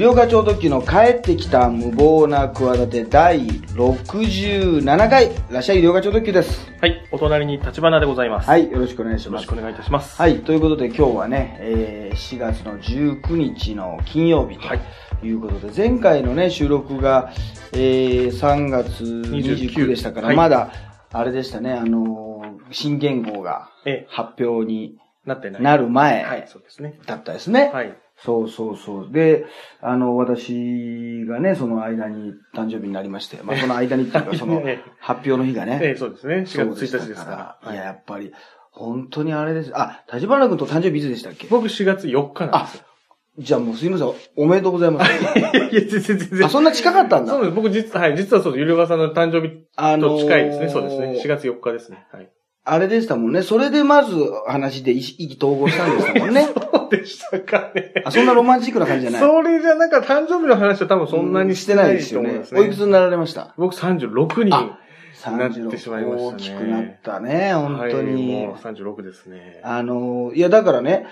療課長特急の帰ってきた無謀な企て第67回、いらっしゃい医療課長特急です。はい、お隣に立花でございます。はい、よろしくお願いしますよろしく。お願いいたします。はい、ということで今日はね、えー4月の19日の金曜日はいということで、前回のね、収録が、えー3月29でしたから、はいまだ、あれでしたね、あのー新元号がええ、発表になってない。なる前はい、そうですね。だったですね。はい。そうそうそう。で、あの、私がね、その間に誕生日になりまして、まあその間にっていうか、そのええ発表の日がね。ええ、そうですね。4月そう1日ですから。いや、はいやっぱり、本当にあれです。あ、立花君と誕生日いつでしたっけ？僕4月4日なんですよ。じゃあもうすいません。おめでとうございます。いや全然全然。あ、そんな近かったんだ。そうです。僕実は、はい、実はそうです。ゆりおかさんの誕生日あのーと近いですね。そうですね。4月4日ですね。はい。あれでしたもんね。それでまず話で意意気投合したんでしたもんね。でしたかね。あ、そんなロマンチックな感じじゃない。それじゃなんか誕生日の話は多分そんなにしてないですね。おいくつになられました？僕36にあなってしまいましたね。大きくなったね、本当に。はい、もう36ですね。あの、いやだからね、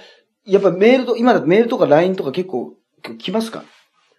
やっぱメールと、今だとメールとか LINE とか結構来ますか？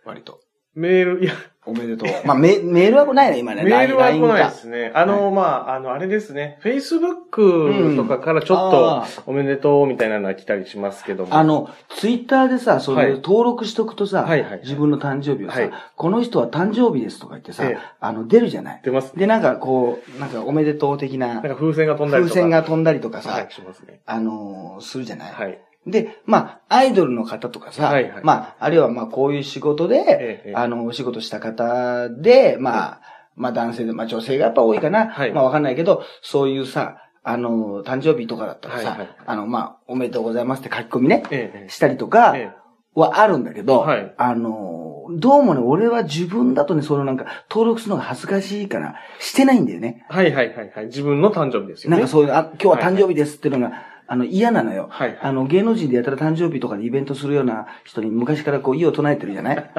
割と。メール、いや、おめでとう。まあメメールはないね、今ね。メールは来ないかですね。あの、まあ、あの、あれですね。Facebook とかからちょっあと、おめでとうみたいなのが来たりしますけども。あの、ツイッターでさ、そはいれ登録しとくとさ、はいはい自分の誕生日をさ、はいこの人は誕生日ですとか言ってさ、ええあの、出るじゃない。出ます。で、なんかこう、なんかおめでとう的ななんか風船が飛んだりとか。風船が飛んだりとかさ、はい、しますね。あのーするじゃない。はい。で、まあ、アイドルの方とかさ、はいはい。まあ、あるいはまあ、こういう仕事で、ええあの、お仕事した方で、まあ、まあ男性で、まあ女性がやっぱ多いかな。はい。まあわかんないけど、そういうさ、あの、誕生日とかだったらさ、はいはいあの、まあ、おめでとうございますって書き込みね、ええしたりとかええ。はあるんだけど、はい。あの、どうもね、俺は自分だとね、そのなんか、登録するのが恥ずかしいから、してないんだよね。はいはいはいはい。自分の誕生日ですよね。なんかそういう、あ、今日は誕生日ですっていうのが、あの、嫌なのよ。はいはいあの、芸能人でやったら誕生日とかでイベントするような人に昔からこう、意を唱えてるじゃない？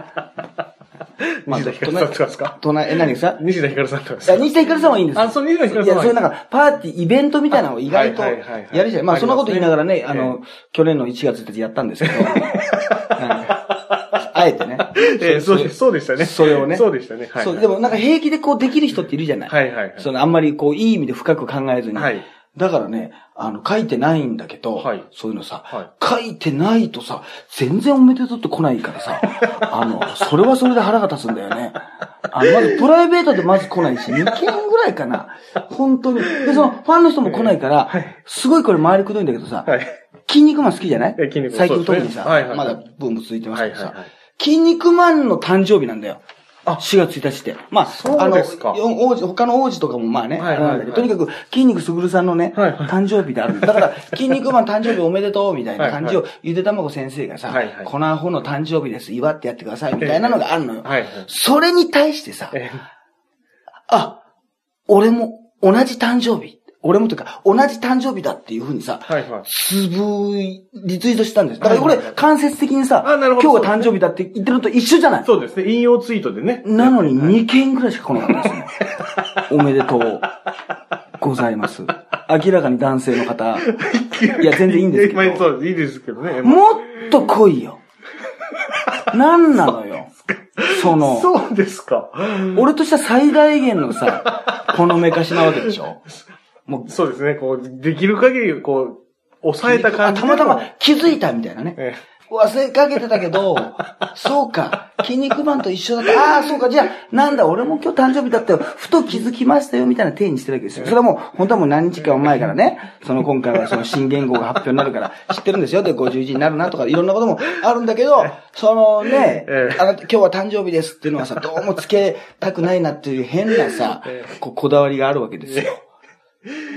ま あ西田ひかるさんとかですか？唱え、え、何さ 西田ひかるさんとかですか？いや西田ひかるさんはいいんですよあ、そう、西田ひかるいや、さんはそういうなんか、パーティー、イベントみたいなのを意外とはいはいはいはいやるじゃん。まあ、そんなこと言いながらね、あえの、去年の1月1日やったんですけど、う んあえてね。ええそうです、そうでしたね。それをねそうでしたね。はい。そう、でもなんか平気でこうできる人っているじゃない？はいはいはい。そのあんまりこう、いい意味で深く考えずに。はいだからね、あの、書いてないんだけど、はいそういうのさ、は書いてないとさ、全然おめでとうって来ないからさ、あの、それはそれで腹が立つんだよね。あの、まずプライベートでまず来ないし、2件ぐらいかな。本当に。で、その、ファンの人も来ないから、はいすごいこれ回りくどいんだけどさ、はい。筋肉マン好きじゃない？え筋肉マン最近特にさ、はいはいまだブーム続いてますけどさ、はいはいはい筋肉マンの誕生日なんだよ。あ4月1日って。まあ、そうですか。あの、よ王子、他の王子とかもまあね、はいはいはい。とにかく、筋肉すぐるさんのね、はいはい。誕生日である。だから、筋肉マン誕生日おめでとうみたいな感じをは、ゆでたまご先生がさ、はいはい。このアホの誕生日です、祝ってやってください。みたいなのがあるのよ。はいはい。それに対してさ、え。あ、俺も同じ誕生日。俺もというか、同じ誕生日だっていうふうにさ、はいはい。つぶい、リツイートしたんです。だからこれはいはいはい、間接的にさ、あなるほど今日が誕生日だって言ってるのと一緒じゃないそうですね。引用ツイートでね。なのに2件ぐらいしか来なかったですね。おめでとうございます。明らかに男性の方。いや、全然いいんですけど。まあそうです。いいですけどね。もっと来いよ。なんなのよ。その、そうですか。俺としては最大限のさ、このめかしなわけでしょ。もう、そうですね。こう、できる限り、こう、抑えた感じたまたま気づいたみたいなね。え忘れかけてたけど、そうか、筋肉マンと一緒だった。ああ、そうか、じゃあ、なんだ、俺も今日誕生日だったよ。ふと気づきましたよ、みたいな体にしてるわけですよ。それはもう、本当はもう何日か前からね、その今回はその新言語が発表になるから 知ってるんですよ。で、51になるなとか、いろんなこともあるんだけど、そのねええ、あなた今日は誕生日ですっていうのはさ、どうもつけたくないなっていう変なさえ、こうこだわりがあるわけですよ。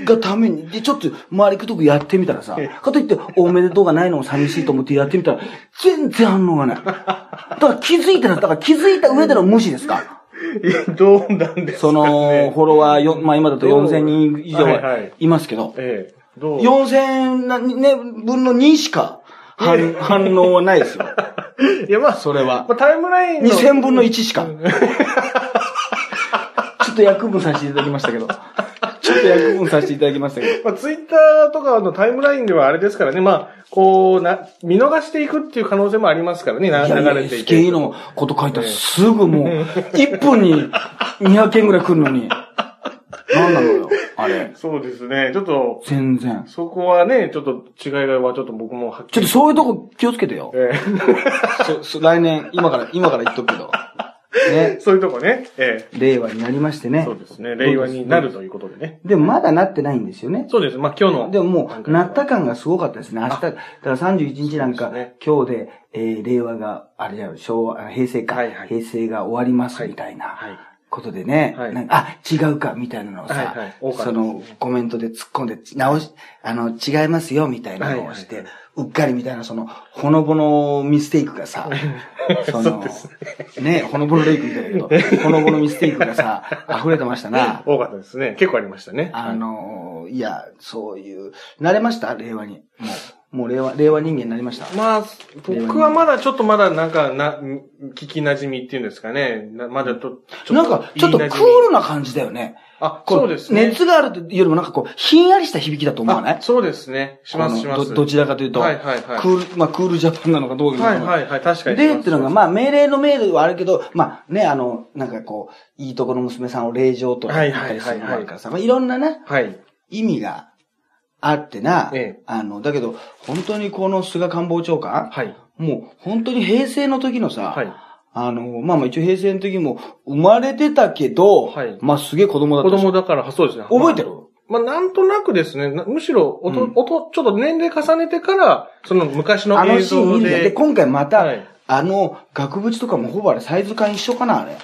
がために、で、ちょっと周りくどくやってみたらさ、かといって、おめでとうがないのも寂しいと思ってやってみたら、全然反応がない。だから気づいてる、だから気づいた上での無視ですかいや、どうなんですか、その、フォロワーよ、まあ今だと4000人以上はいははいいますけど、ええ。どう？4000なね、分の2しか反反応はないですよ。いや、まあ、それはま。あ、タイムラインの。2000分の1しか。ちょっと役分させていただきましたけど。ちょっと役分させていただきましたけど。まあ、ツイッターとかのタイムラインではあれですからね、まあ、こう、な、見逃していくっていう可能性もありますからね、ないやいや流れていて。SKE のこと書いたらすぐもう、1分に200件ぐらい来るのに。なんなのよ、あれ。そうですね、ちょっと、全然。そこはね、ちょっと違いがはちょっと僕もはっきり。ちょっとそういうとこ気をつけてよ。えそそ 来年、今から、今から言っとくけど。ねえ。そういうとこね。え令和になりましてえ。ねそう。ですね。令和になるということでね。でもまだなってないんですよね。そうです。まあ今日の。でももう、なったか。感がすごかったですね。明日、だから31日なんか、ね今日で、えー、令和が、あれじゃん、昭和、あ平成か、はいはい平成が終わりますみたいな。はい。ことでね、はい。あ、違うか、みたいなのをさ、はいはい。そのコメントで突っ込んで、直し、あの、違いますよ、みたいなのをして、はい。はうっかりみたいな、その、ほのぼのミステイクがさ、その、ね、ほのぼのレイクみたいだけど、ほのぼのミステイクがさ、溢れてましたな。多かったですね。結構ありましたね。あの、いや、そういう、慣れました？令和に。もう、もう令和、令和人間になりました。まあ、僕はまだちょっとまだなんか、な、聞き馴染みっていうんですかね。なまだと、ちょなんか、ちょっとクールな感じだよね。あ、こそうですね。熱があるというよりもなんかこう、ひんやりした響きだと思わない？あそうですね。します、します。どどちらかというと、はいはいはいクール、まあクールジャパンなのかどうかはいはいはい、確かに。で、っていうのが、まあ命令の命令はあるけど、まあね、あの、なんかこう、いいとこの娘さんを令状とか言ったりするのもあるからさ、まあいろんなね、はい。意味があってな、ええあの、だけど、本当にこの菅官房長官、はい。もう本当に平成の時のさ、はい。あの、まあまあ一応平成の時も生まれてたけど、はいまあすげえ子供だった子供だから、そうですね。覚えてる、まあ、なんとなくですね、なむしろ、おと、うんおと、ちょっと年齢重ねてから、その昔のあの映シーンで。で、今回また、はいあの、額縁とかもほぼあれサイズ感一緒かな、あれ。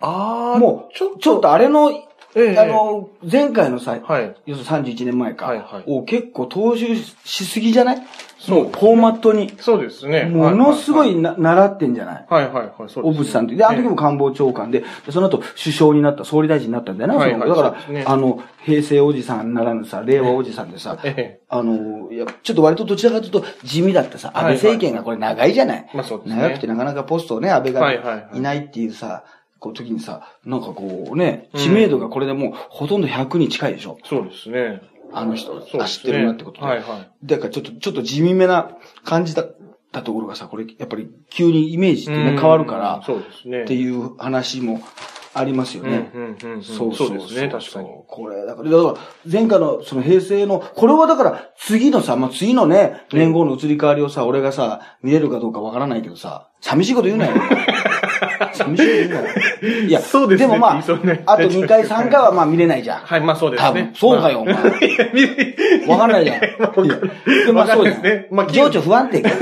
ああ、もう、ちょっとあれの、ええあの、前回のさ、はい。要するに31年前か、はいはいを結構踏襲しすぎじゃない？そうもフォーマットに。そうですね。ものすごはいな、習ってんじゃない？はいはいはい、そうです、ね。小渕さんって。で、あの時も官房長官で、でその後首相になった、総理大臣になったんだよな、はいはいだから、ねあの、平成おじさんならぬさ、令和おじさんでさ、ええ。あの、いや、ちょっと割とどちらかというと地味だったさ、安倍政権がこれ長いじゃない、まあそうですね。長くてなかなかポストをね、安倍がはいはいはいいないっていうさ、こう時にさ、なんかこうね、知名度がこれでもうほとんど100に近いでしょ。そうですね。あの人、ねあ知ってるなってことで。はいはい。だからちょっと、ちょっと地味めな感じだったところがさ、これやっぱり急にイメージってね、変わるからうん、そうですね。っていう話もありますよね。うんうんうんうんそうそうですね確かにこれ、だから、だから、前回のその平成の、これはだから、次のさ、まあ、次のね、年号の移り変わりをさ、俺がさ、見れるかどうかわからないけどさ、寂しいこと言うなよ。いや、そうですねもまあ、あといました2回、3回はまあ見れないじゃん。はい、まあそうですね多分。。そうかよ、お前。わかんないじゃん。でもわかんそうですね。まあ、情緒不安定か。いや、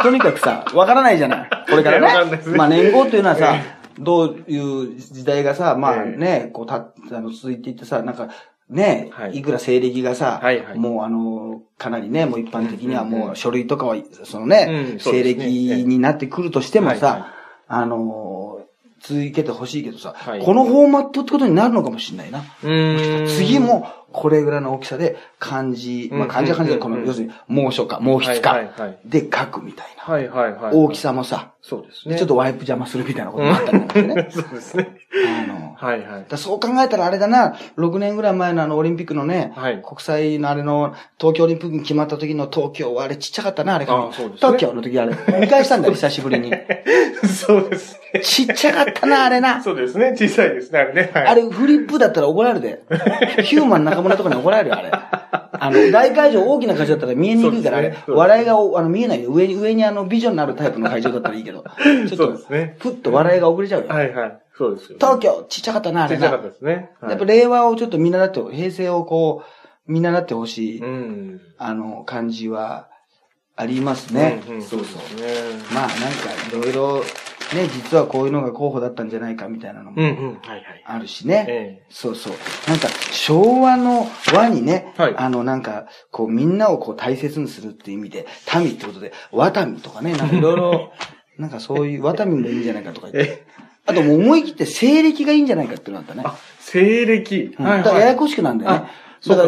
とにかくさ、わからないじゃない。これからね。ねまあ年号っていうのはさ、どういう時代がさ、まあええね、こうた、あの、続いていってさ、なんか、ね、はいいくら西暦がさ、もうあの、かなりね、もう一般的にはもう書類とかは、そのね、西暦になってくるとしてもさ、あの、続けてほしいけどさ、はいこのフォーマットってことになるのかもしれないな。次も、これぐらいの大きさで、漢字、まあ漢字は漢字で、この、要するに、猛暑か、毛筆はいかで書くみたいな。大きさもさ、そうですね。ちょっとワイプ邪魔するみたいなこともあったんかしてね。そうですね。あの、はいはい。だそう考えたらあれだな、6年ぐらい前のあのオリンピックのね、はい国際のあれの、東京オリンピックに決まった時の東京はあれちっちゃかったな、あれあそうですね東京の時あれ。見返したんだよ、久しぶりに。そうですね。ちっちゃかったな、あれな。そうですね。小さいですね、あれね。はい。あれ、フリップだったら怒られるで。ヒューマン中村とかに怒られるよ、あれ。あの、大会場大きな会場だったら見えにくいから、あれ笑いがおあの見えないよ。上に、上にあの、ビジョンのあるタイプの会場だったらいいけど。ちょっそうとですね、ふっと笑いが遅れちゃうよ。はいはい。そうですよ。東京、ちっちゃかったな、あれな。小さかったですね。はいやっぱ令和をちょっと見習って、平成をこう、見習ってほしい、うん。あの、感じはありますね。うんうんそうですね。まあ、なんか、いろいろ、ね、実はこういうのが候補だったんじゃないかみたいなのも。あるしね。えそうそう。なんか、昭和の和にね、はいあの、なんか、こう、みんなをこう大切にするっていう意味で、民ってことで、ワタミとかね、なんかいろいろ、なんかそういう、ワタミもいいんじゃないかとか言って。あともう思い切って西暦がいいんじゃないかっていうのがあったね。あ、西暦。うんだからややこしくなんだよね。だからそうか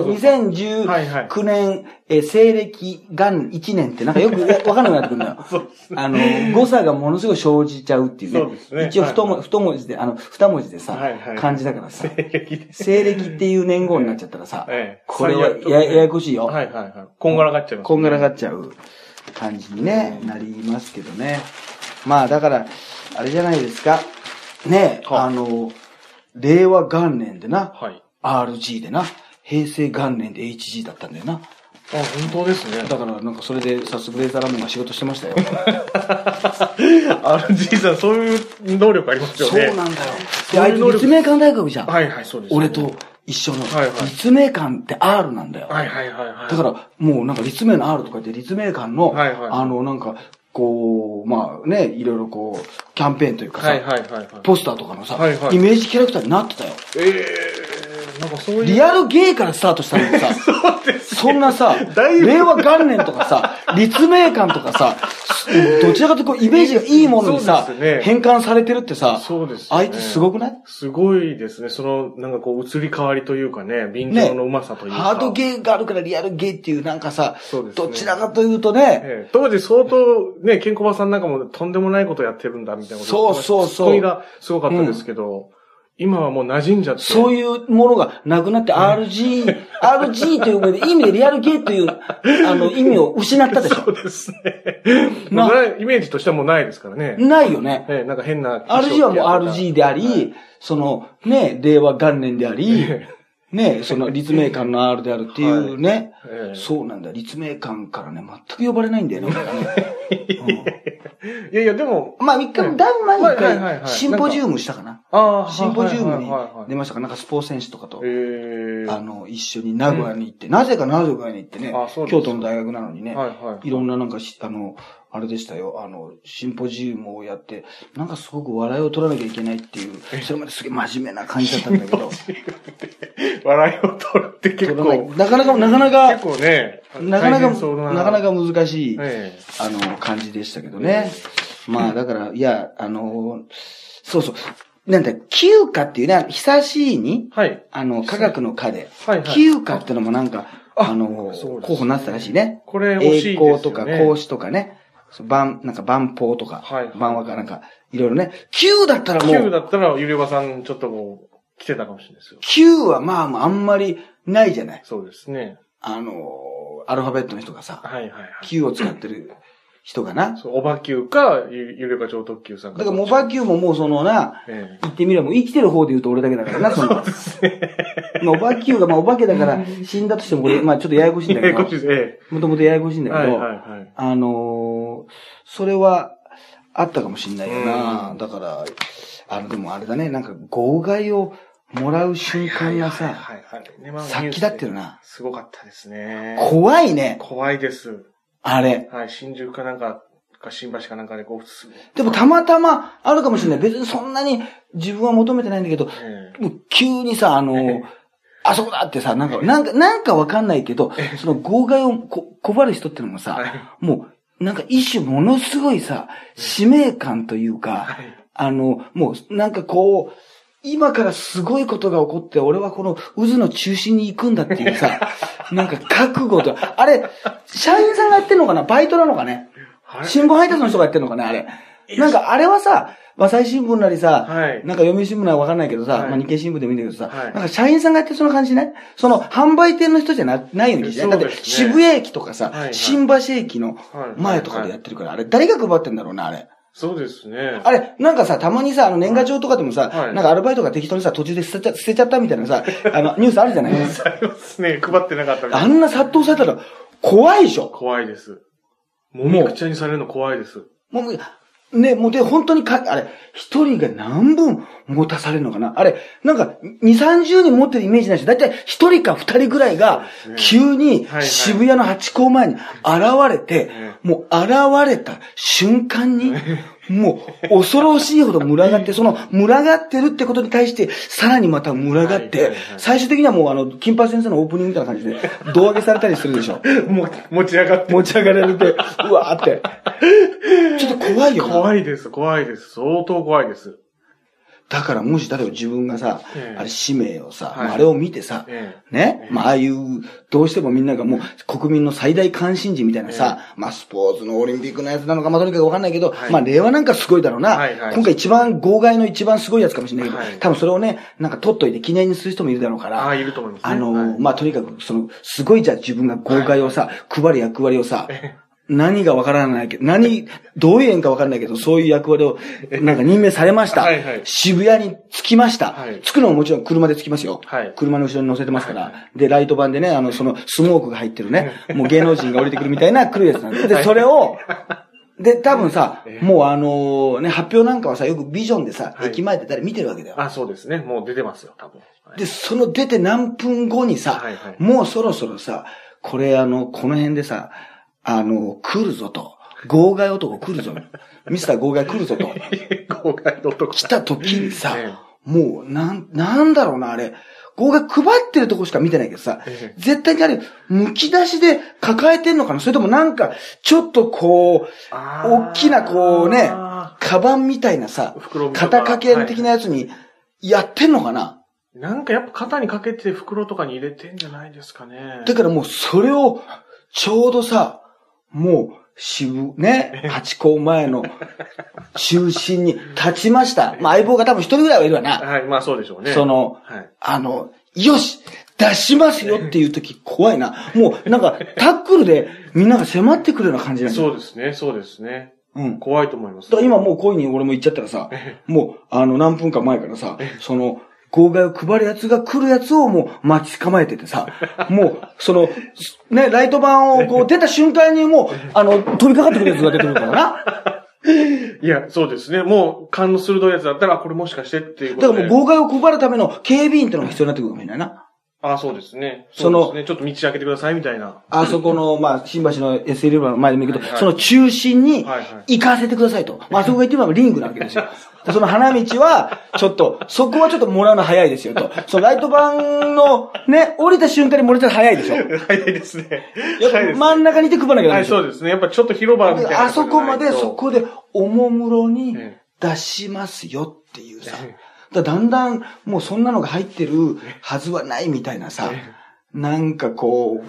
はいはい2019年、えー西暦元1年ってなんかよく わかんなくなってくるんだよ。あの、誤差がものすごい生じちゃうっていうね。そうですね一応太も、はい太文字で、あの、二文字でさ、はいはい漢字だからさ、西暦です。西暦っていう年号になっちゃったらさ、ええこれはやややこしいよ。はいはいはい。こんがらがっちゃいます、こんがらがっちゃう感じにね、なりますけどね。まあだから、あれじゃないですか。ね、はいあの、令和元年でな、はい。RG でな、平成元年で HG だったんだよな。あ、本当ですね。だからなんかそれで早速レーザーラーメンが仕事してましたよ。RG さん、そういう能力ありますよね。そうなんだよ。で、あいつ立命館大学じゃん。はいはい、そうです、俺と。一緒の。はいはい立命館って R なんだよ。はいはいはいはい。だから、もうなんか立命の R とか言って、立命館の、はいはいあの、なんか、こう、まあね、いろいろこう、キャンペーンというかさ、はいはいはいはい。ポスターとかのさ、はいはいイメージキャラクターになってたよ。ええー、なんかそういう。リアルゲイからスタートしたのにさ、そうです。そんなさ令和元年とかさ、立命館とかさ、どちらかというとこうイメージがいいものにさ、ね変換されてるってさ、そうです、ね。あいつすごくない？すごいですね。その、なんかこう、移り変わりというかね、便乗のうまさというか。ハードゲイがあるからリアルゲイっていうなんかさ、ねどちらかというとね、ええ当時相当ね、ケンコバさんなんかもとんでもないことやってるんだみたいなことそうそうそうツッコミがすごかったですけど、今はもう馴染んじゃって。そういうものがなくなって RG、RG という意味でリアルゲイという、あの、意味を失ったでしそうょ。ですね。なもうないイメージとしてはもうないですからね。ないよね。ええなんか変な。RG はもう RG であり、その、ね、令和元年であり、ね、その立命館の R であるっていうね、ええそうなんだ、立命館からね、全く呼ばれないんだよね。いやいや、でも、うん。まあ、3日、だいぶ前に一回、シンポジウムしたかな。ああ、シンポジウムに出ましたか。なんかスポーツ選手とかと、ええあの、一緒に名古屋に行って、なぜか名古屋に行ってね京都の大学なのにね、はいろんななんかし、あの、あれでしたよ、あの、シンポジウムをやって、なんかすごく笑いを取らなきゃいけないっていう、それまですげえ真面目な感じだったんだけど、笑いを取るって結構、なかなか、なかなか結、構ね、なかなか、な。かなか難しい、ええ。あの、感じでしたけどね。まあ、だから、いや、あの、そうそう、なんだ、休暇っていうね、久しいに、はい。あの、科学の科で、はいはい。休暇ってのもなんか、ああの、候補になってたらしいね。これね。栄光とか孔子とかね、万、なんか万法とか、はい万和かなんか、いろいろね。旧だったらも9う、だったら、ゆりおばさんちょっとこう、来てたかもしれないですよ。旧はまあまああんまりないじゃない。そうですね。あの、アルファベットの人がさ、はいはいはい。旧を使ってる人がな。そう、おばきゅうか、ゆゆりおば超特急さんだからモバキューももうそのな、え言ってみればもう生きてる方で言うと俺だけだからな、その。まあ、おばきゅうが、まあお化けだから死んだとしてもこれ、まあちょっとややこしいんえ。だけどええ こっち、です。えもともとややこしいんえ。だけど、はいはいはい。あのーそれはあったかもしんないよな。うんだから、あの、でもあれだね、なんか号外をもらう瞬間がさ、はいはい。ねまあ殺気だってるな。すごかったですね。怖いね、怖いです。あれ。はい、新宿かなんか、か新橋かなんかでこう、でもたまたまあるかもしれない。別にそんなに自分は求めてないんだけど、えもう急にさ、あのー あそこだってさ、なんか、なんか、なんかわかんないけど、その号外をこ配る人ってのもさ、はいもう、なんか一種ものすごいさ、使命感というか、はい。あの、もう、なんかこう、今からすごいことが起こって、俺はこの渦の中心に行くんだっていうさ、なんか覚悟と、あれ、社員さんがやってんのかな？バイトなのかね？新聞配達の人がやってんのかね？あれ？なんかあれはさ、朝日新聞なりさ、はい。なんか読売新聞ならわかんないけどさ、はい。まあ日経新聞でもいいんだけどさ、はい。なんか社員さんがやってその感じしない？その販売店の人じゃなないようにしない、だって渋谷駅とかさ、はいはい。新橋駅の前とかでやってるから、あれ誰が配ってんだろうな、あれ。そうですね。あれ、なんかさ、たまにさ、あの年賀状とかでもさ、はい。なんかアルバイトが適当にさ、途中で捨てちゃ捨てちゃったみたいなさ、あの、ニュースあるじゃない？ありますね。配ってなかったあんな殺到されたら、怖いでしょ。怖いです。もみくちゃにされるの怖いです。もう、ね、もうで、本当にか、あれ、一人が何分持たされるのかな？あれ、なんか、二、三十人持ってるイメージないし、だいたい一人か二人ぐらいが急に渋谷のハチ公前に現れて、えもう現れた瞬間に、もう恐ろしいほど群がって、その群がってるってことに対して、さらにまた群がって最終的にはもうあの、金八先生のオープニングみたいな感じで、胴上げされたりするでしょ。も持ち上がって。持ち上がられて、うわーって。ちょっと怖いよな。怖いです、怖いです。相当怖いです。だからもし、例えば自分がさ、ええ。あれ使命をさ、はい。まああれを見てさ、えね、まあああいう、どうしてもみんながもう国民の最大関心事みたいなさ、まあスポーツのオリンピックのやつなのか、まあとにかくわかんないけど、はい。まあ令和なんかすごいだろうな。はいはい。今回一番号外の一番すごいやつかもしれないけど、はい。多分それをね、なんか取っといて記念にする人もいるだろうから、ああ、いると思いますね。あの、はい。まあ、とにかく、その、すごいじゃあ自分が豪快をさ、配る役割をさ、何がわからないけど、何、どういう縁かわからないけど、そういう役割を、なんか任命されました。はいはい渋谷に着きました。はい着くのももちろん車で着きますよ。はい車の後ろに乗せてますから。で、ライト版でね、あの、その、スモークが入ってるね、もう芸能人が降りてくるみたいな来るやつなんです。で、それを、で、多分さ、もうあのね、発表なんかはさ、よくビジョンでさ、はい駅前で誰見てるわけだよ。あ、そうですね。もう出てますよ、多分。はいで、その出て何分後にさ、はいはいもうそろそろさ、これあの、この辺でさ、あの、来るぞと。号外男来るぞ。ミスター号外来るぞと。公開のとこ。来た時にさえ、もう、なん、なんだろうな、あれ。号外配ってるとこしか見てないけどさえ、え絶対にあれ、剥き出しで抱えてんのかな？それともなんか、ちょっとこう、大きなこうねあ、カバンみたいなさ肩掛け的なやつに、やってんのかな？なんかやっぱ肩にかけて袋とかに入れてんじゃないですかね。だからもうそれを、ちょうどさ、もう、渋、ね、八甲前の中心に立ちました。まあ相棒が多分一人ぐらいはいるわな。はい、まあそうでしょうね。その、はい。あの、よし出しますよっていう時怖いな。もうなんかタックルでみんなが迫ってくるような感じな。そうですね、そうですね。うん。怖いと思います。だから今もうこういうふうに俺も言っちゃったらさ、もうあの何分か前からさ、その、号外を配るやつが来るやつをもう待ち構えててさ、もう、その、ね、ライト版をこう出た瞬間にもう、あの、飛びかかってくるやつが出てくるからな。いや、そうですね。もう、勘の鋭いやつだったら、これもしかしてっていうことで。だからもう号外を配るための警備員ってのが必要になってくるかもしれないな。あそうですね。そのね。ちょっと道開けてくださいみたいな。あそこの、まあ、新橋の SL の前でもいいけど、はいはいその中心にはいはい行かせてくださいと。まあ、そこが言ってみればリングなわけですよ。でその花道は、ちょっと、そこはちょっともらうの早いですよと。そのライト版の、ね、降りた瞬間にもらったら早いでしょ。早いですね。やっぱ早いです真ん中にいて配らなきゃダはい、メでしょ。そうですね。やっぱちょっと広場みたいな。あそこまで、そ。こで、おもむろにえ出しますよっていうさえ。だだんだん、もうそんなのが入ってるはずはないみたいなさ。なんかこう、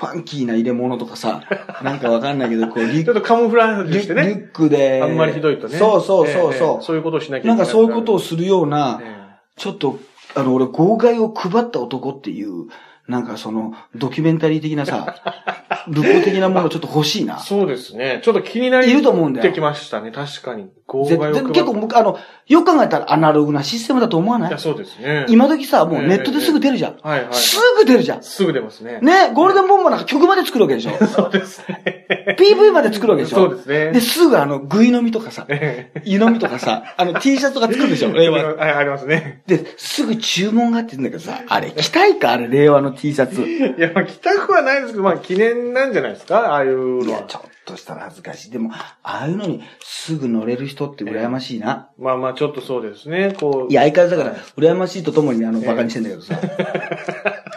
ファンキーな入れ物とかさ、なんかわかんないけど、こう、リちょっとカモフラージュリリュしてね。ックで。あんまりひどいとね。そうそうそうええそう。ええそういうことをしなきゃいけななんい。かそういうことをするような、えちょっと、あの、俺、号外を配った男っていう、なんかその、ドキュメンタリー的なさ、ルポ的なものちょっと欲しいなえ。そうですね。ちょっと気になりいると思うんだよてきましたね。確かに。号ぜ外を配るぜ結構、あの、よく考えたらアナログなシステムだと思わない？いや、そうですね。今時さ、もうネットですぐ出るじゃん。はいはい。すぐ出るじゃん。すぐ出ますね。ね、ゴールデンボンバーなんか曲まで作るわけでしょ。そうですね。PV まで作るわけでしょ。そうですねで、すぐあの、グイ飲みとかさ、え え湯飲みとかさ、あの T シャツとか作るでしょ、令和。はい、ありますね。で、すぐ注文があって言うんだけどさ、あれ、着たいかあれ、令和の T シャツ。いや、まあ、着たくはないですけど、まあ、記念なんじゃないですかああいうのは、。いやちょっとしたら恥ずかしい。でも、ああいうのにすぐ乗れる人って羨ましいな。まあまあ、ちょっとそうですね。こう。いや、相変わらずだから、羨ましいとともにねあの、バカにしてんだけどさ、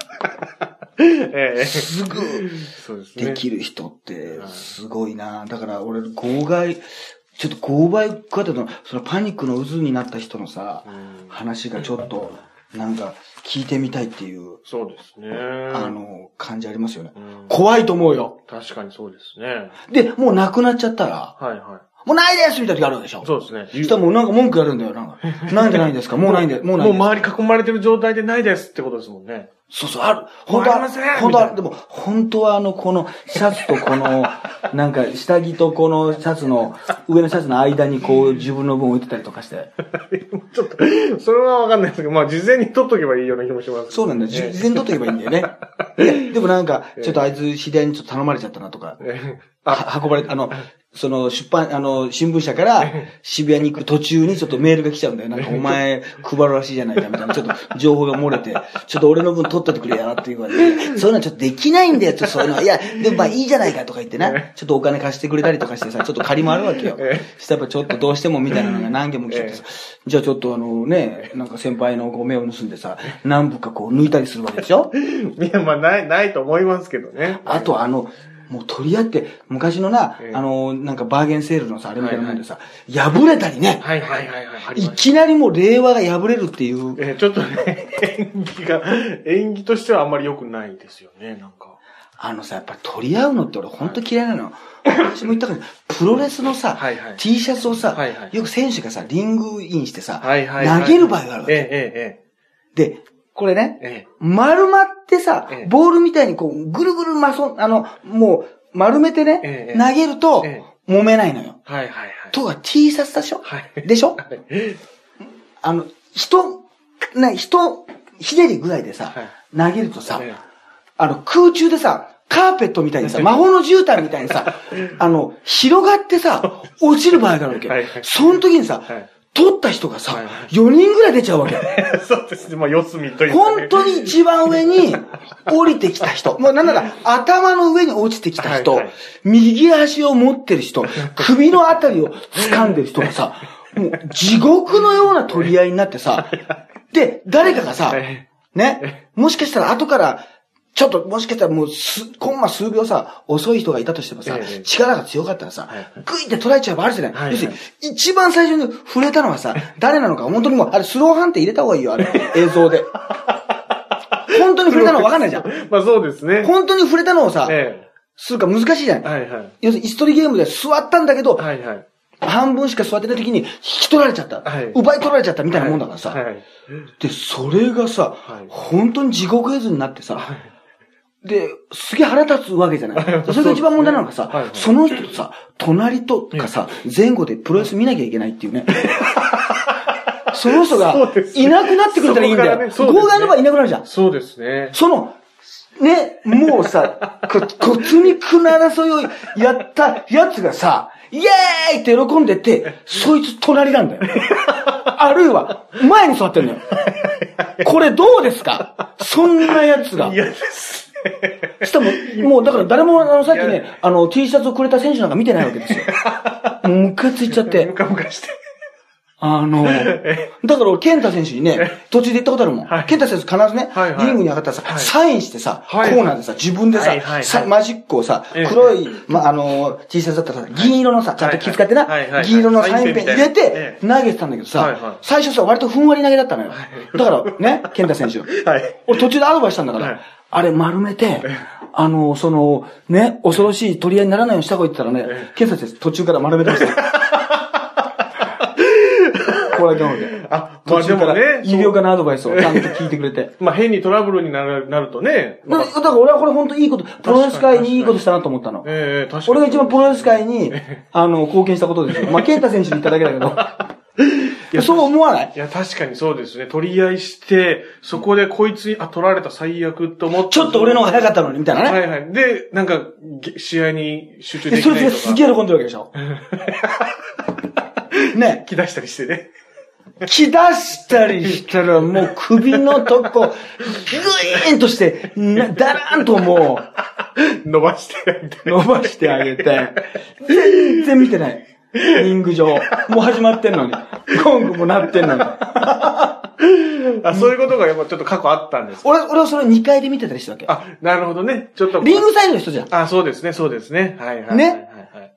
ええすぐそうですね。できる人って、すごいな。だから、俺、号外、ちょっと号外こうやっての、そのパニックの渦になった人のさ、うん話がちょっと、なんか、聞いてみたいっていう、そうですね。あの、感じありますよね。うん怖いと思うよ。確かにそうですね。で、もうなくなっちゃったら、はいはもうないですみたいな時あるでしょい。そうですね。そしたらもうなんか文句やるんだよ、なんか。なんでないんですか？もうないんで、もうない。もう周り囲まれてる状態でないですってことですもんね。そうそう、ある。本当は、もうありません本当は、でも、本当はあの、この、シャツとこの、なんか、下着とこのシャツの、上のシャツの間にこう、自分の分置いてたりとかして。ちょっと、それはわかんないですけど、まあ、事前に取っとけばいいような気もします。そうなんだ事前に取っとけばいいんだよね。ででもなんか、ちょっとあいつ、知り合いにちょっと頼まれちゃったなとか。ええは運ばれ、あの、その出版、あの、新聞社から渋谷に行く途中にちょっとメールが来ちゃうんだよ。なんか お前配るらしいじゃないかみたいな、ちょっと情報が漏れて、ちょっと俺の分取っといてくれやなっていうからね、そういうのはちょっとできないんだよ、ちょっとそういうのは。いや、でもまあいいじゃないかとか言ってな、ちょっとお金貸してくれたりとかしてさ、ちょっと借りもあるわけよ。え。したらちょっとどうしてもみたいなのが何件も来ちゃってさ、じゃあちょっとあのね、なんか先輩のご目を盗んでさ、何部かこう抜いたりするわけでしょ？いや、まあ、ない、ないと思いますけどね。あとあの、もう取り合って、昔のな、ええあの、なんかバーゲンセールのさ、あれみたいなもんでさ、破れたりね、はいはいはいはい。いきなりもう令和が破れるっていう、えーちょっとね、演技が、演技としてはあんまり良くないですよね、なんか。あのさ、やっぱ取り合うのって俺ほんと嫌いなの。私も言ったけど、プロレスのさ、T シャツをさ、よく選手がさ、リングインしてさ。投げる場合があるわけ。ええで、これね、ええ。ええ丸まってさええ、ボールみたいにこう、ぐるぐるまそ、あの、もう、丸めてね、ええ投げるとえ、揉めないのよ。はいはいはい。とが T シャツでしょ？はい。でしょ？はい。あの、人、ね、人、ひねりぐらいでさ、はい。投げるとさ、えあの、空中でさ、カーペットみたいにさ、魔法の絨毯みたいにさ、あの、広がってさ、落ちる場合があるわけ。はいはい。その時にさ、はい取った人がさ、はい4人ぐらい出ちゃうわけ。え そうですね。まあ、四隅という本当に一番上に 降りてきた人。もうなんなら頭の上に落ちてきた人、はいはい。右足を持ってる人、首のあたりを掴んでる人がさ、もう地獄のような取り合いになってさ、で、誰かがさはい、ね、もしかしたら後から、ちょっと、もしかしたらもうす、コンマ数秒さ、遅い人がいたとしてもさええ、力が強かったらさはい、グイって捉えちゃえばあるじゃない。はい要するに、一番最初に触れたのはさ、誰なのか、本当にもう、あれスロー判定入れた方がいいよ、あれ、映像で。本当に触れたの分かんないじゃん。まあ、そうですね。本当に触れたのをさ、えするか難しいじゃえない。はいはい。要するに、椅子取りゲームで座ったんだけど、はいはい。半分しか座ってない時に引き取られちゃった。はい奪い取られちゃったみたいなもんだからさ。はい。で、それがさ、はい本当に地獄絵図になってさ、で、すげえ腹立つわけじゃない。はいそれが一番問題なのがさ、はいはいその人とさ、隣とかさ、前後でプロレス見なきゃいけないっていうね。その人がいなくなってくれたらいいんだよ。そこうですね号外の場合いなくなるじゃん。そうですね。その、ね、もうさ、こ骨肉の争いをやったやつがさ、イエーイって喜んでて、そいつ隣なんだよ。あるいは、前に座ってるのよ。これどうですか？そんなやつが。嫌ですね。したらもう、もうだから誰もあのさっきね、あの T シャツをくれた選手なんか見てないわけですよ。も うムカついちゃってム。カムカして。あの、だから俺、健太選手にね、途中で言ったことあるもん。はい。健太選手必ずね、リングに上がったらさ、はい。サインしてさ、はい。コーナーでさ、自分でさ、マジックをさええ、黒い、ま、あの、T シャツだったらさ、銀色のさ、ちゃんと気遣ってな銀色のサインペン入れて、な投げてたんだけどさ、最初さ、割とふんわり投げだったのよ。だから、ね、健太選手。はい。俺途中でアドバイスしたんだから、はい。あれ丸めて、あの、その、ね、恐ろしい取り合いにならないようにした方がいいって言ったらね、健太選手途中から丸めてました。ので。あ、まあで途中からもね、医療科のアドバイスをちゃんと聞いてくれて。まあ変にトラブルになるなるとね。まあだだから俺はこれ本当いいこと、プロレス界にいいことしたなと思ったの。ええ確かに。俺が一番プロレス界に、あの、貢献したことですよ。まあ、ケンタ選手に言っただけだけど。そう思わない？いや、確かにそうですね。取り合いして、そこでこいつに、あ、取られた最悪と思って。ちょっと俺の方が早かったのに、みたいなね。はいはい。で、なんか、げ試合に集中で、できそないとか。れですげえ喜んでるわけでしょ。ね。気出したりしてね。気出したりしたらもう首のとこ、グイーンとして、なだらーんとも伸ばして、みたいう伸ばしてあげて、全然見てない。リング上。もう始まってんのに。ゴングも鳴ってんのに。な。あ、そういうことがやっぱちょっと過去あったんです。俺、俺はそれ2階で見てたりしたわけ。あ、なるほどね。ちょっと。リングサイドの人じゃん。あ、そうですね、そうですね。はいはいはい。ね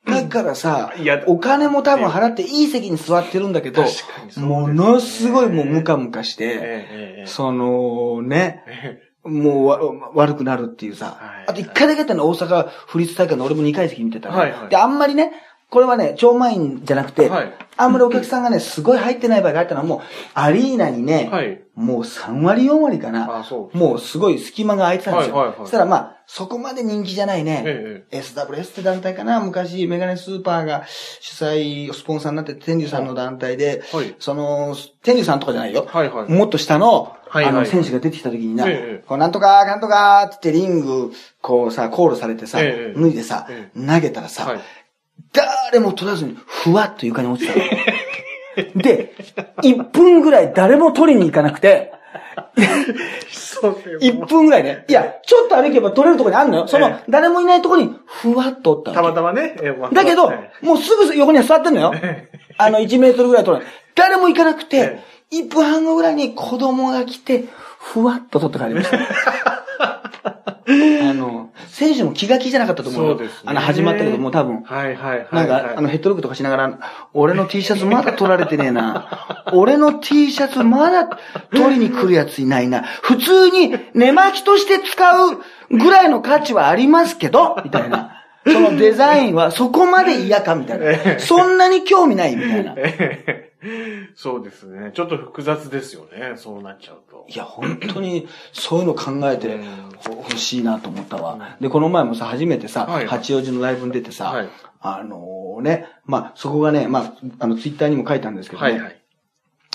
だからさいや、お金も多分払っていい席に座ってるんだけどねものすごいもうムカムカして、えええええそのね、えもうわ悪くなるっていうさ。はいあと一回だけやったの大阪府立大会の俺も二階席見てたの、はいはいで、あんまりね、これはね、超満員じゃなくて、はいあんまりお客さんがね、すごい入ってない場合があったのはもう、アリーナにね、はい。もう3割4割かな。あ、そう。もうすごい隙間が空いてたんですよ。はいはいはいそしたらまあ、そこまで人気じゃないね。え SWS って団体かな昔、メガネスーパーが主催、スポンサーになって、天竜さんの団体で、はいその、天竜さんとかじゃないよ。はいはいもっと下の、はいはいあの、選手が出てきた時にな、ええこうなんとか、なんとかって言ってリング、こうさ、コールされてさ、ええ脱いでさ、え投げたらさ、はい。誰も取らずに、ふわっと床に落ちたの。で、1分ぐらい誰も取りに行かなくて、そう1分ぐらいね。いや、ちょっと歩けば取れるところにあるのよ。そのええ、誰もいないところに、ふわっとおったたまたまね。だけどはい、もうすぐ横には座ってんのよ。あの、1メートルぐらい取る。誰も行かなくてえ、1分半後ぐらいに子供が来て、ふわっと取って帰りました。あの、選手も気が気じゃなかったと思うよ。そうですねあの、始まったけど、もう多分。はいはいはい。なんか、あの、ヘッドロックとかしながら、俺の T シャツまだ取られてねえな。俺の T シャツまだ取りに来るやついないな。普通に寝巻きとして使うぐらいの価値はありますけど、みたいな。そのデザインはそこまで嫌かみたいな。そんなに興味ないみたいな。そうですね。ちょっと複雑ですよね。そうなっちゃうと。いや、本当に、そういうの考えてうん欲しいなと思ったわ。で、この前もさ、初めてさ、はい八王子のライブに出てさ、はいあのね、まあ、そこがね、まあ、あの、ツイッターにも書いたんですけどね、はいはい。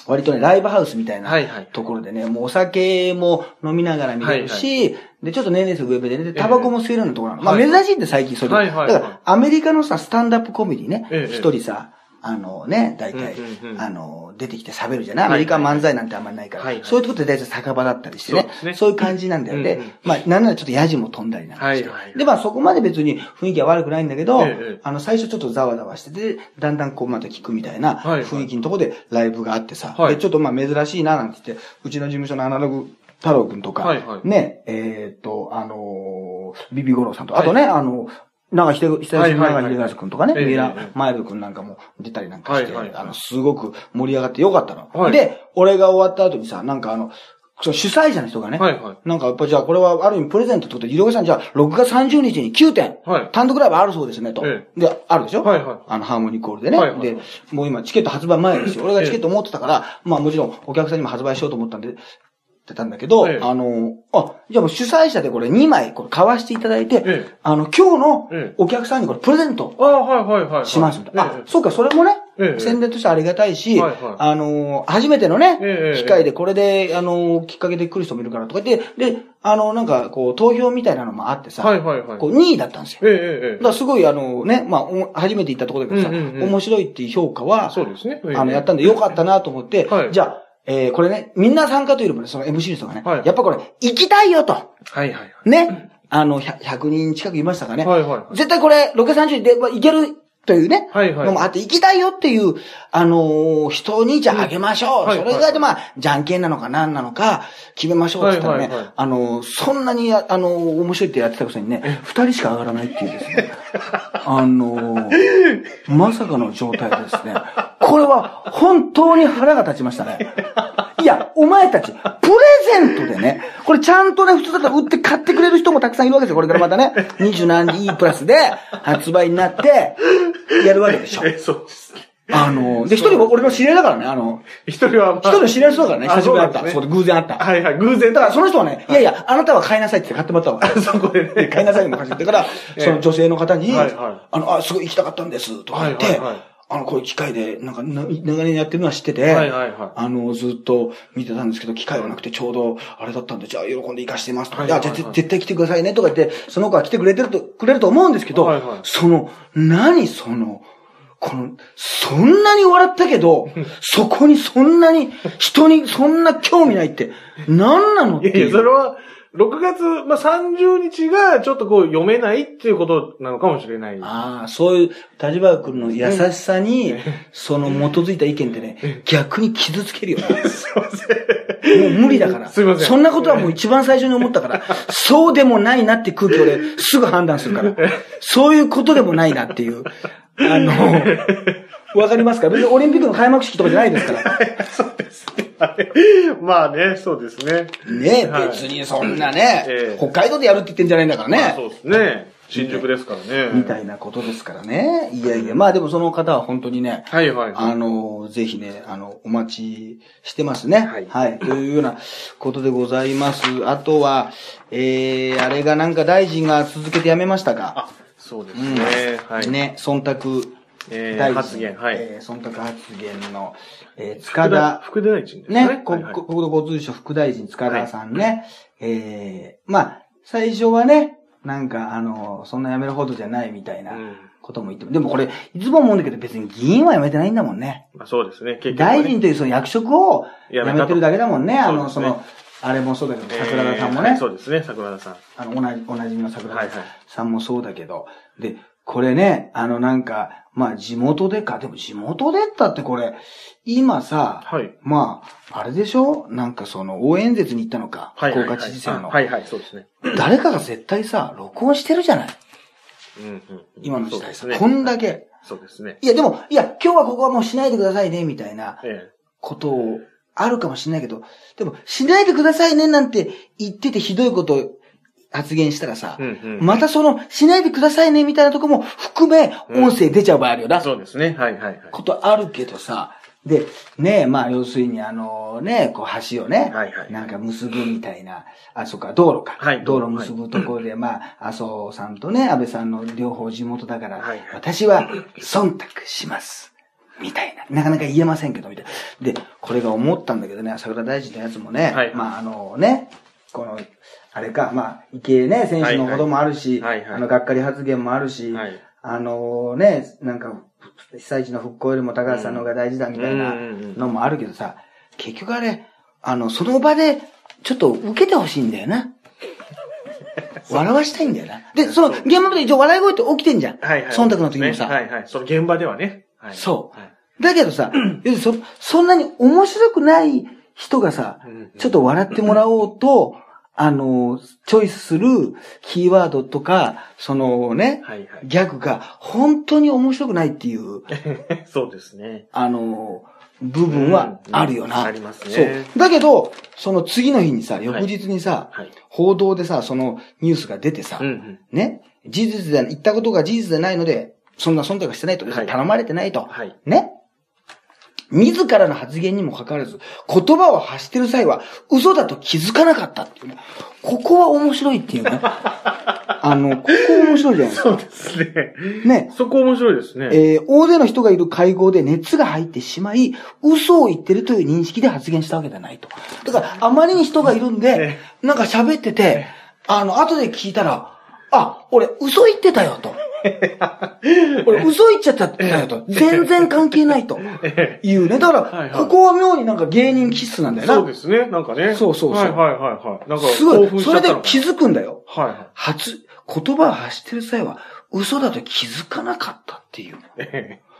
割とね、ライブハウスみたいなはいはいところでね、もうお酒も飲みながら見れるし、で、ちょっと年齢層上でね、でタバコも吸えるようなところなの。まあ、はい珍しいんで最近それ。はいはいはいだから、アメリカのさ、スタンダップコメディねえ、え一、人さ、あのね、大体、うんうんうん。あの、出てきて喋るじゃない？アはいメリカ漫才なんてあんまりないから。はいはい。そういうとこって大体酒場だったりしてね。そうね。いう感じなんだよね。うんうんまあ、なんならちょっとヤジも飛んだりなんかして。はいはいで、まあそこまで別に雰囲気は悪くないんだけど、ええあの、最初ちょっとざわざわしてて、だんだんこうまた聞くみたいなはいはい雰囲気のとこでライブがあってさ、はい。で、ちょっとまあ珍しいななんて言って、うちの事務所のアナログ太郎くんとか、はいはい。ね、えーっと、あのービビゴロウさんと、あとね、あの、長秀、久はいはいはい。長秀くんとかね、ええ三浦ええ。マイルくんなんかも出たりなんかして、あの、すごく盛り上がってよかったの。はい。で、俺が終わった後にさ、なんかあの、主催者の人がね。なんかやっぱじゃあこれはある意味プレゼントってことで、井上さんじゃあ6月30日に9点、はい。単独ライブあるそうですねと。えで、あるでしょ？あの、ハーモニーコールでね。で、もう今チケット発売前ですよ。俺がチケット持ってたから、まあもちろんお客さんにも発売しようと思ったんで、ってたんだけど、ええ。あの、あ、じゃあもう主催者でこれ2枚これ買わしていただいて、ええ。あの、今日のええ。お客さんにこれプレゼント。します。あええ、そうか、それもね、ええ。宣伝としてありがたいし、はいはい。あのー初めてのね、ええ機会でこれで、あのーきっかけで来る人もいるからとか言って、で、あのなんか、こう、投票みたいなのもあってさ、はいはいはい。こう、2位だったんですよ。ええだすごい、あのね、まあ、お初めて行ったところだけどさ、うんうんうん。面白いっていう評価は、そうですね。ええ。あの、やったんでよかったなと思って、はい。じゃあ、えーこれね、みんな参加というよりもね、その MC の人がね、はいやっぱこれ、行きたいよと、はいはいね、あの、100, 100人近くいましたかね。はい。はいはい。絶対これ、ロケ30で、まあ、いけるというね、はいはいのもあって、行きたいよっていう、あのー人にじゃああげましょう。はいそれ以外でまあ、じゃんけんなのか何なのか、決めましょうって言ったらね、はいはいはいあのーそんなに、あのー面白いってやってたくせにね、二人しか上がらないっていうですね、あのーまさかの状態ですね。これは本当に腹が立ちましたね。いや、お前たち、プレゼントでね、これちゃんとね、普通だったら売って買ってくれる人もたくさんいるわけですよ。これからまたね、20何 E プラスで発売になって、やるわけでしょ。え、そうです。あの、で、一人俺の知り合いだからね、あの、一人は、まあ一人の知り合いそうだからね、あ久しぶりに会った。そこで偶然会った。はいはい、偶然だからその人はね、いやいや、あなたは買いなさいって買ってもらったわ。そこでね。買いなさいにも貸してから、ええその女性の方に、あの、あ、すごい行きたかったんです、とか言って、あの、こういう機会で、なんか、な長年やってるのは知ってて、はいはいはい。あの、ずっと見てたんですけど、機会はなくてちょうど、あれだったんで、じゃあ喜んで行かしてますとか、はいはいはい。いや、絶絶対来てくださいね、とか言って、その子は来てくれてると、くれると思うんですけど、はいはい。その、何その、この、そんなに笑ったけど、そこにそんなに、人にそんな興味ないって、何なのっていやいや。それは、6月、まあ、30日がちょっとこう読めないっていうことなのかもしれない。ああ、そういう、立場君の優しさに、その基づいた意見ってね、逆に傷つけるよね。すいません。もう無理だから。すいませんそんなことはもう一番最初に思ったから、そうでもないなって空気俺すぐ判断するから。そういうことでもないなっていう。あの、わかりますか？別にオリンピックの開幕式とかじゃないですから。そうですね。はいまあね、そうですね。ねはい別にそんなね、ええ北海道でやるって言ってんじゃないんだからね。まあそうですね。新宿ですからね。みたいなことですからね。いやいや、まあでもその方は本当にね、はいはい。あの、ぜひね、あの、お待ちしてますね。はいはい。というようなことでございます。あとは、えー、あれがなんか大臣が続けて辞めましたかあ、そうですね。はい。ね、忖度えー大臣。発言はいえー忖度発言の、えー、塚田、副大臣ですね。ね、国土交通省副大臣塚田さんね、えー、まあ、最初はね、なんか、あの、そんな辞めるほどじゃないみたいなうんことも言っても、でもこれ、いつも思うんだけど別に議員は辞めてないんだもんね。まあそうですね。結局はね大臣というその役職を辞辞めてるだけだもんね。あの、その、あれもそうだけど、えー桜田さんもねはい。そうですね、桜田さん。あの、同じ、同じみの桜田はいはいさんもそうだけど。で、これね、あのなんか、まあ地元でか、でも地元でったってこれ、今さ、はい。まあ、あれでしょ？なんかその応援演説に行ったのか、はいはい。福岡知事選の。はいはい、そうですね。誰かが絶対さ、録音してるじゃないうんうん。今の時代さ、ねこんだけ。そうですね。いやでも、いや、今日はここはもうしないでくださいね、みたいなえことを、あるかもしれないけど、でも、しないでくださいね、なんて言っててひどいことを発言したらさえ。、うんうん。またその、しないでくださいね、みたいなとこも含め、うん音声出ちゃう場合あるよな。そうですね。はいはいはい。ことあるけどさ、で、ねまあ、要するにあのね、こう橋をね、はいはいなんか結ぶみたいな、あ、そっか、道路か。はい道路結ぶところで、まあ、麻生さんとね、安倍さんの両方地元だから、はいはい私は忖度します。みたいな。なかなか言えませんけど、みたいな。で、これが思ったんだけどね、桜大臣のやつもね、はいまあ、あのね、この、あれか、まあ、池江ね、選手のこともあるし、はいはいはいはいあの、がっかり発言もあるし、はい。あのね、なんか、被災地の復興よりも高橋さんの方が大事だみたいなのもあるけどさ、結局あれ、あの、その場で、ちょっと受けてほしいんだよな。笑わしたいんだよな。で、その、現場で一応笑い声って起きてんじゃん。はいはい。忖度の時もさ。はいはい。その現場ではね。はい。そうはいだけどさ、要するにそ、そんなに面白くない人がさ、うんちょっと笑ってもらおうと、あの、チョイスするキーワードとか、そのね、はいはい。ギャグが本当に面白くないっていう、そうですね。あの、部分はあるよな。うんありますねそう。だけど、その次の日にさ、翌日にさ、はい。報道でさ、そのニュースが出てさ、うんうん。ね、事実で、言ったことが事実でないので、そんな忖度してないと、はい頼まれてないと、はい。ね。自らの発言にもかかわらず、言葉を発してる際は、嘘だと気づかなかったっていうね。ここは面白いっていうね。あの、ここ面白いじゃないですか。そうですね。ね。そこ面白いですね。えー大勢の人がいる会合で熱が入ってしまい、嘘を言ってるという認識で発言したわけではないと。だから、あまりに人がいるんで、なんか喋ってて、あの、後で聞いたら、あ、俺、嘘言ってたよと。俺、嘘言っちゃったよと。全然関係ないと。えいうね。だから、ここは妙になんか芸人気質なんだえよな。そうですね。なんかね。そうそうそうはいはいはいはい。なんか、すごい。それで気づくんだよ。はいは初、言葉を発してる際は、嘘だと気づかなかったっていう。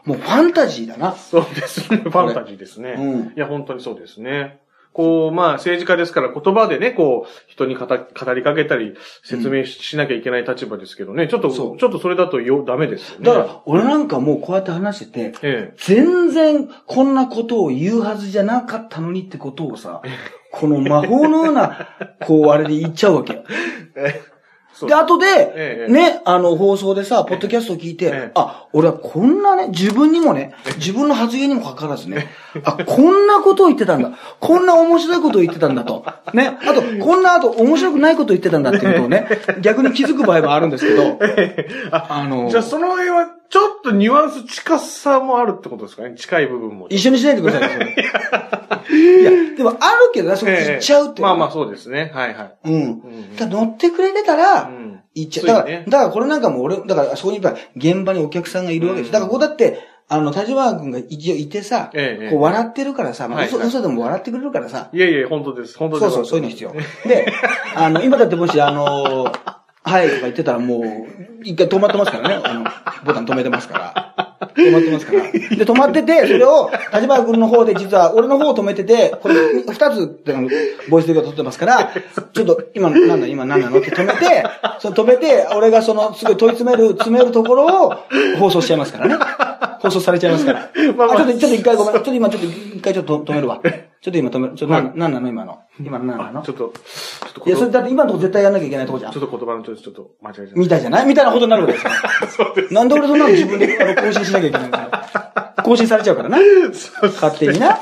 もうファンタジーだな。そうですね。ファンタジーですね。うんいや、本当にそうですね。こう、まあ、政治家ですから言葉でね、こう、人に語語りかけたり、説明ししなきゃいけない立場ですけどね。ちょっと、ちょっとそれだとよ、ダメですよね。だから、俺なんかもうこうやって話してて、え全然こんなことを言うはずじゃなかったのにってことをさ、この魔法のような、こう、あれで言っちゃうわけ で、後でえ、えね、あの、放送でさ、ポッドキャストを聞いてええ、あ、俺はこんなね、自分にもね、自分の発言にもかかわらずね、あ、こんなことを言ってたんだ。こんな面白いことを言ってたんだと。ね。あと、こんな後、面白くないことを言ってたんだっていうことをね、逆に気づく場合もあるんですけど、あ、あのじゃあ、その辺は、ちょっとニュアンス近さもあるってことですかね？近い部分も。一緒にしないでくださいよ、それいや、でもあるけどな、それ言っちゃうってまあまあ、そうですね。はいはい。うん。うん乗ってくれてたら、うん言っちゃう。だから、だからこれなんかも俺、だからそこにやっぱ現場にお客さんがいるわけです。うんだからここだって、あの、田島君が一応いてさ、こう笑ってるからさ、まあ嘘、嘘でも笑ってくれるからさ、いやいや、本当です。本当です。そうそう、そういうの必要。で、あの、今だってもし、あの、はいとか言ってたらもう、一回止まってますからね。あの、ボタン止めてますから。止まってますから。で、止まってて、それを、田島君の方で実は、俺の方を止めてて、これ、二つっての、ボイスで撮ってますから、ちょっと、今、なんだ、今何なのって止めて、その止めて、俺がその、すごい問い詰める、詰めるところを、放送しちゃいますからね。放送されちゃいますから。まあまあちょっと、ちょっと一回ごめん。ちょっと今、ちょっと一回ちょっと止めるわ。ちょっと今止める。ちょっと何、何なの？今の。今の何なの？ちょっと、ちょっといや、それだって今のとこ絶対やんなきゃいけないとこじゃんちょ。っと言葉のちょっと、ちょっと間違えちゃみたいじゃない？みたいなことになるわけですよ。そうです。なんで俺そんなの自分で あの更新しなきゃいけないんだよ。更新されちゃうからな。勝手にな。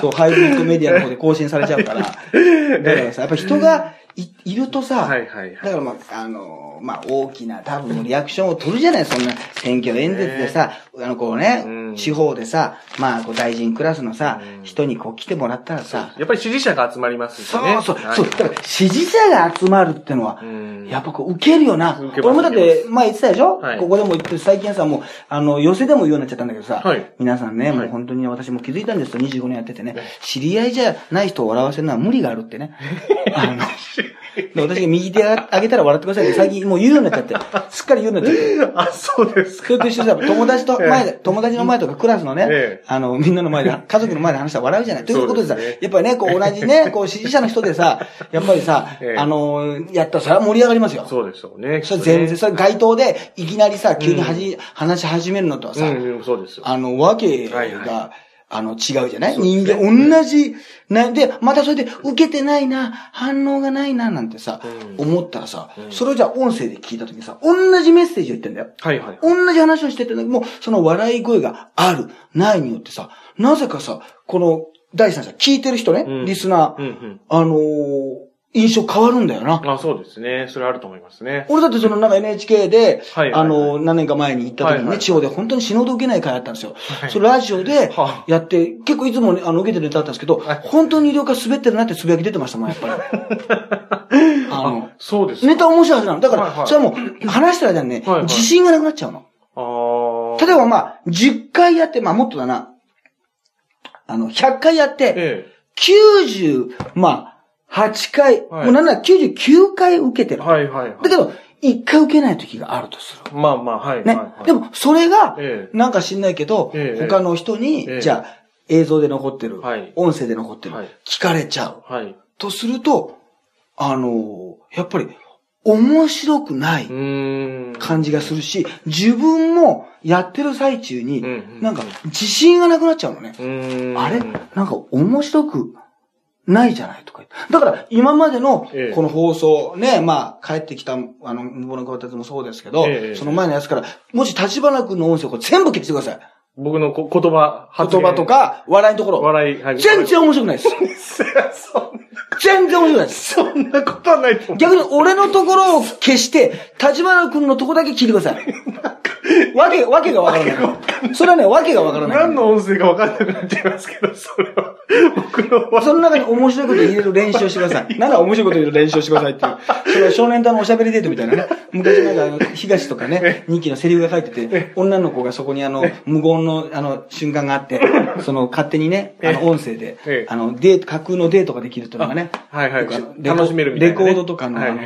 そう、ハイブリッドメディアの方で更新されちゃうから。だからさ、やっぱ人がいいるとさ、はいはいはい。だからまあ、あの、まあ、大きな多分リアクションを取るじゃない？そんな選挙演説でさ、あの、こうね、うん。地方でさ、まあ、こう大臣クラスのさ、うん。人にこう来てもらったらさ、やっぱり支持者が集まりますしそうね。そう、はい。そう、だから支持者が集まるってのは、うん。やっぱこう、受けるよな。俺もだって、前言ってたでしょ、はい。ここでも言って、最近さ、もう、あの、寄せでも言うようになっちゃったんだけどさ、はい。皆さんね、もはい。う本当に私も気づいたんですよ、25年やっててね。知り合いじゃない人を笑わせるのは無理があるってね。あの、で 私が右手あげたら笑ってくださいって最近もう言うようになっちゃって、すっかり言うようになっちゃって。あ、そうですか。それと一緒でさ、友達と前で、友達の前とかクラスのねええ、あの、みんなの前で、家族の前で話したら笑うじゃない。ということでさやっぱりね、こう同じね、こう支持者の人でさ、やっぱりさええ、あの、やったらそれは盛り上がりますよ。そうですよね。それ全然、それ街頭でいきなりさ、急にはじ、話し始めるのとはさ、そうですよ。あの、わけが、あの、違うじゃない？そうです人ね間、同じ、な、で、またそれで、受けてないな、反応がないな、なんてさ、うん思ったらさ、うんそれをじゃあ音声で聞いたときにさ、同じメッセージを言ってんだよ。はいはい。同じ話をしてて、もう、その笑い声がある、ないによってさ、なぜかさ、この、第三者、聞いてる人ね、うんリスナー、うんうん。あのー印象変わるんだよな。あ、そうですね。それあると思いますね。俺だってそのなんか NHK で、はいはいはいあの、何年か前に行った時にね、はいはい地方で本当に死のうと受けない会あったんですよ。はいそれラジオではやって、結構いつもね、あの、受けてるネタだったんですけど、はい本当に医療科滑ってるなってつぶやき出てましたもん、やっぱり。あの、そうですか。ネタ面白いはずなの。だから、はいはいそれはもう、話してる間にね、はいはい自信がなくなっちゃうの。ああ。例えばまあ、10回やって、まあもっとだな、あの、100回やって、え90、まあ、8回、はいもうなんなら99回受けてえ。る。はいはいはい。だけど、1回受けない時があるとする。まあまあ、はい。ね。はいはいで、も、それが、ええ。なんか知んないけど、ええ他の人に、ええじゃあ、映像で残ってる、はい音声で残ってる、はい聞かれちゃう。はい。とすると、あのーやっぱり、面白くない。感じがするし、自分もやってる最中に、なんか、自信がなくなっちゃうのね。あれ？なんか面白くないじゃないとか言って。だから、今までのええ、この放送、ね、まあ、帰ってきた、あの、無謀なこたつもそうですけど、ええその前のやつから、もし立花君の音声をこれ全部消してください。僕のこ言葉、発言言葉とか、笑いのところ。笑い、はい全然面白くないです。そ全然面白くないです。そんなことはないと思う。逆に俺のところを消して、立花君のとこだけ聞いてください。わけ、わけがわからない。それはね、わけがわからない。何の音声か分かんなくなっちゃいますけど、それは。僕のは。その中に面白いこと入れる練習をしてください。なんだ面白いこと入れる練習をしてくださいっていう。それは少年隊のおしゃべりデートみたいなね。昔なんか東とかね、二期のセリフが書いてて、女の子がそこにあの、無言のあの、瞬間があって、その勝手にね、あの、音声でええ、あの、デート、架空のデートができるっていうのがね。はいはい楽しめるみたいなねレコードとかのはいあの、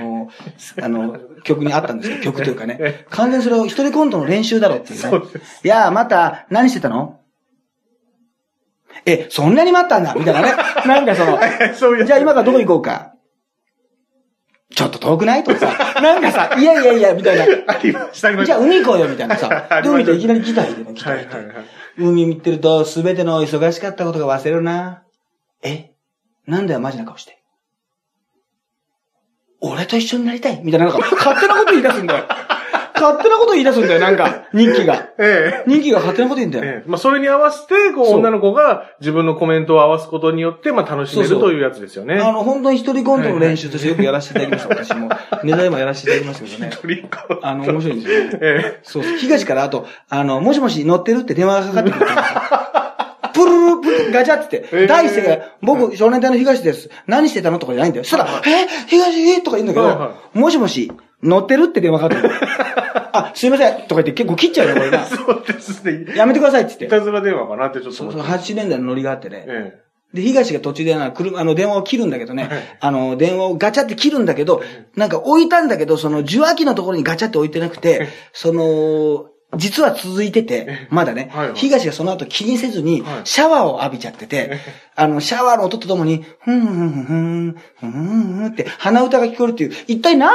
あの、曲にあったんですよ。曲というかねえ。完全にそれを一人コントの練習だろうっていうね。そういやー、また、何してたの？え、そんなに待ったんだみたいなね。なんかその、そういう。じゃあ今からどこ行こうか。ちょっと遠くない？とかさ、なんかさ、いやいやいや、みたいな。ありました、ありましじゃた。あ海行こうよ、みたいなさあ。で、海といきなりギター弾いてね、ギター弾いて。海見てると、すべての忙しかったことが忘れるな。え？なんだよ、マジな顔して。俺と一緒になりたい？みたいな、なんか、勝手なこと言い出すんだよ。勝手なこと言い出すんだよ、なんか、人気が。ええ。人気が勝手なこと言うんだよ。ええ。まあ、それに合わせて、こう、女の子が自分のコメントを合わすことによって、まあ、楽しめるというやつですよね。あの、本当に一人コントの練習としてよくやらせていただきました、私も。ネタでもやらせていただきましたけどね。トリックあの、面白いんですよ。えそうそう。東からあと、あの、もしもし乗ってるって電話がかかってくるんですよ。プルルルプルルガチャって言って、えー第一声が、僕、少年隊の東です。何してたのとかじゃないんだよ。そしたら、え？東えとか言うんだけど、もしもし、乗ってるって電話かかってくる。あ、すいません。とか言って結構切っちゃうよ、これえ。が。そうですね。やめてくださいって言って。いたずら電話かなってちょっとそうそう、思って。80年代のノリがあってね。えで、東が途中でな、車、あの、電話を切るんだけどね、はいあの、電話をガチャって切るんだけど、なんか置いたんだけど、その受話器のところにガチャって置いてなくて、その、実は続いてて、まだね、はいはい。東がその後気にせずにはい、シャワーを浴びちゃってて、あの、シャワーの音とともに、ふんふんふんふん、ふんふんって鼻歌が聞こえるっていう、一体何を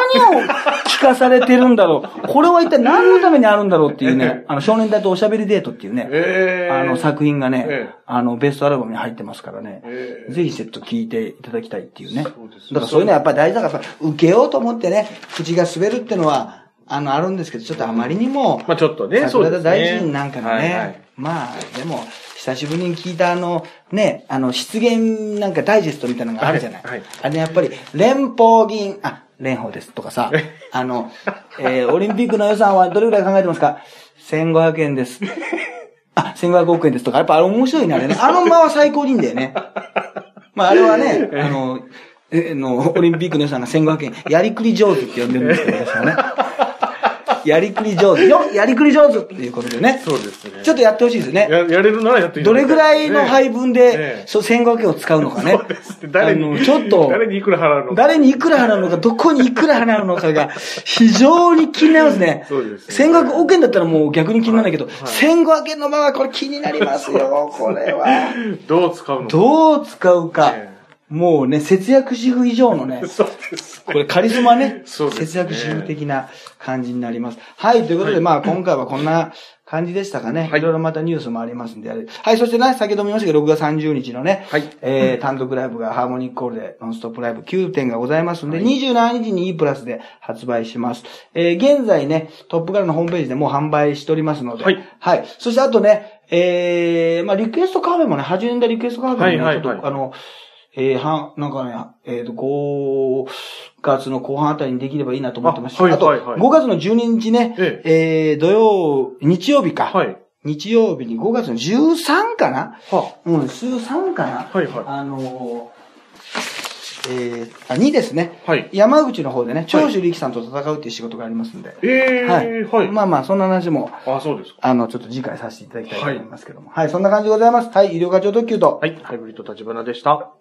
聞かされてるんだろう。これは一体何のためにあるんだろうっていうね、あの、少年隊とおしゃべりデートっていうね、ええ。あの作品がね、ええ。あの、ベストアルバムに入ってますからね。ええ。ぜひセット聞いていただきたいっていうね。だそうです。からそういうのはやっぱり大事だから、やっぱ受けようと思ってね、口が滑るってのは、あの、あるんですけど、ちょっとあまりにも、まあちょっとね、そう桜田ですね。大臣なんかのね、まあ、でも、久しぶりに聞いたあの、ね、あの、失言なんかダイジェストみたいなのがあるじゃない。はいはいあれやっぱり、連邦議員、あ、蓮舫ですとかさ、あの、えー、オリンピックの予算はどれぐらい考えてますか ?1500 円です。あ、1500億円ですとか、やっぱあれ面白いね、あれね。あの間は最高にいいんだよね。まああれはね、あの、えの、オリンピックの予算が1500円、やりくり上手って呼んでるんですけど、私はね。やりくり上手。よ、やりくり上手っていうことでね。そうですね。ちょっとやってほしいですね。や、やれるならやっていたどれぐらいの配分で、そう、1500円を使うのかね。そうですね。誰に、ちょっと誰にいくら払うのか。誰にいくら払うのか、どこにいくら払うのかが、非常に気になりますね。そうですね1500億円だったらもう逆に気にならないけど、はい1500円のままこれ気になりますよ、これは。どう使うのか。どう使うか。えもうね、節約主婦以上のねえ、そうですこれカリスマね。そうですね節約主婦的な感じになります。はい、ということで、はいまあ今回はこんな感じでしたかね。はいいろいろまたニュースもありますんで。はい、そしてね、先ほども言いましたけど、6月30日のね、はいえー、単独ライブがハーモニックコールでノンストップライブ9点がございますんで、はい27日に E プラスで発売します。えー、現在ね、トップガルのホームページでもう販売しておりますので、はい。はい。そしてあとね、えー、まあリクエストカフェもね、80年代リクエストカフェもね、はいはいはいちょっとあの、えー、はん、なんかね、えっ、と、5月の後半あたりにできればいいなと思ってますし、あはいあと、はいはい5月の12日ね、ええー、土曜、日曜日か。はい。日曜日に5月の13かな？はうん、13かな？はいはいあのー、えー、あ、2ですね。はい。山口の方でね、長州力さんと戦うっていう仕事がありますんで。ええはい。はい。まあまあ、そんな話も、あ、そうですか。あの、ちょっと次回させていただきたいと思いますけども。はい、そんな感じでございます。はい、医療課長特急と。はい。ハイブリッド立花でした。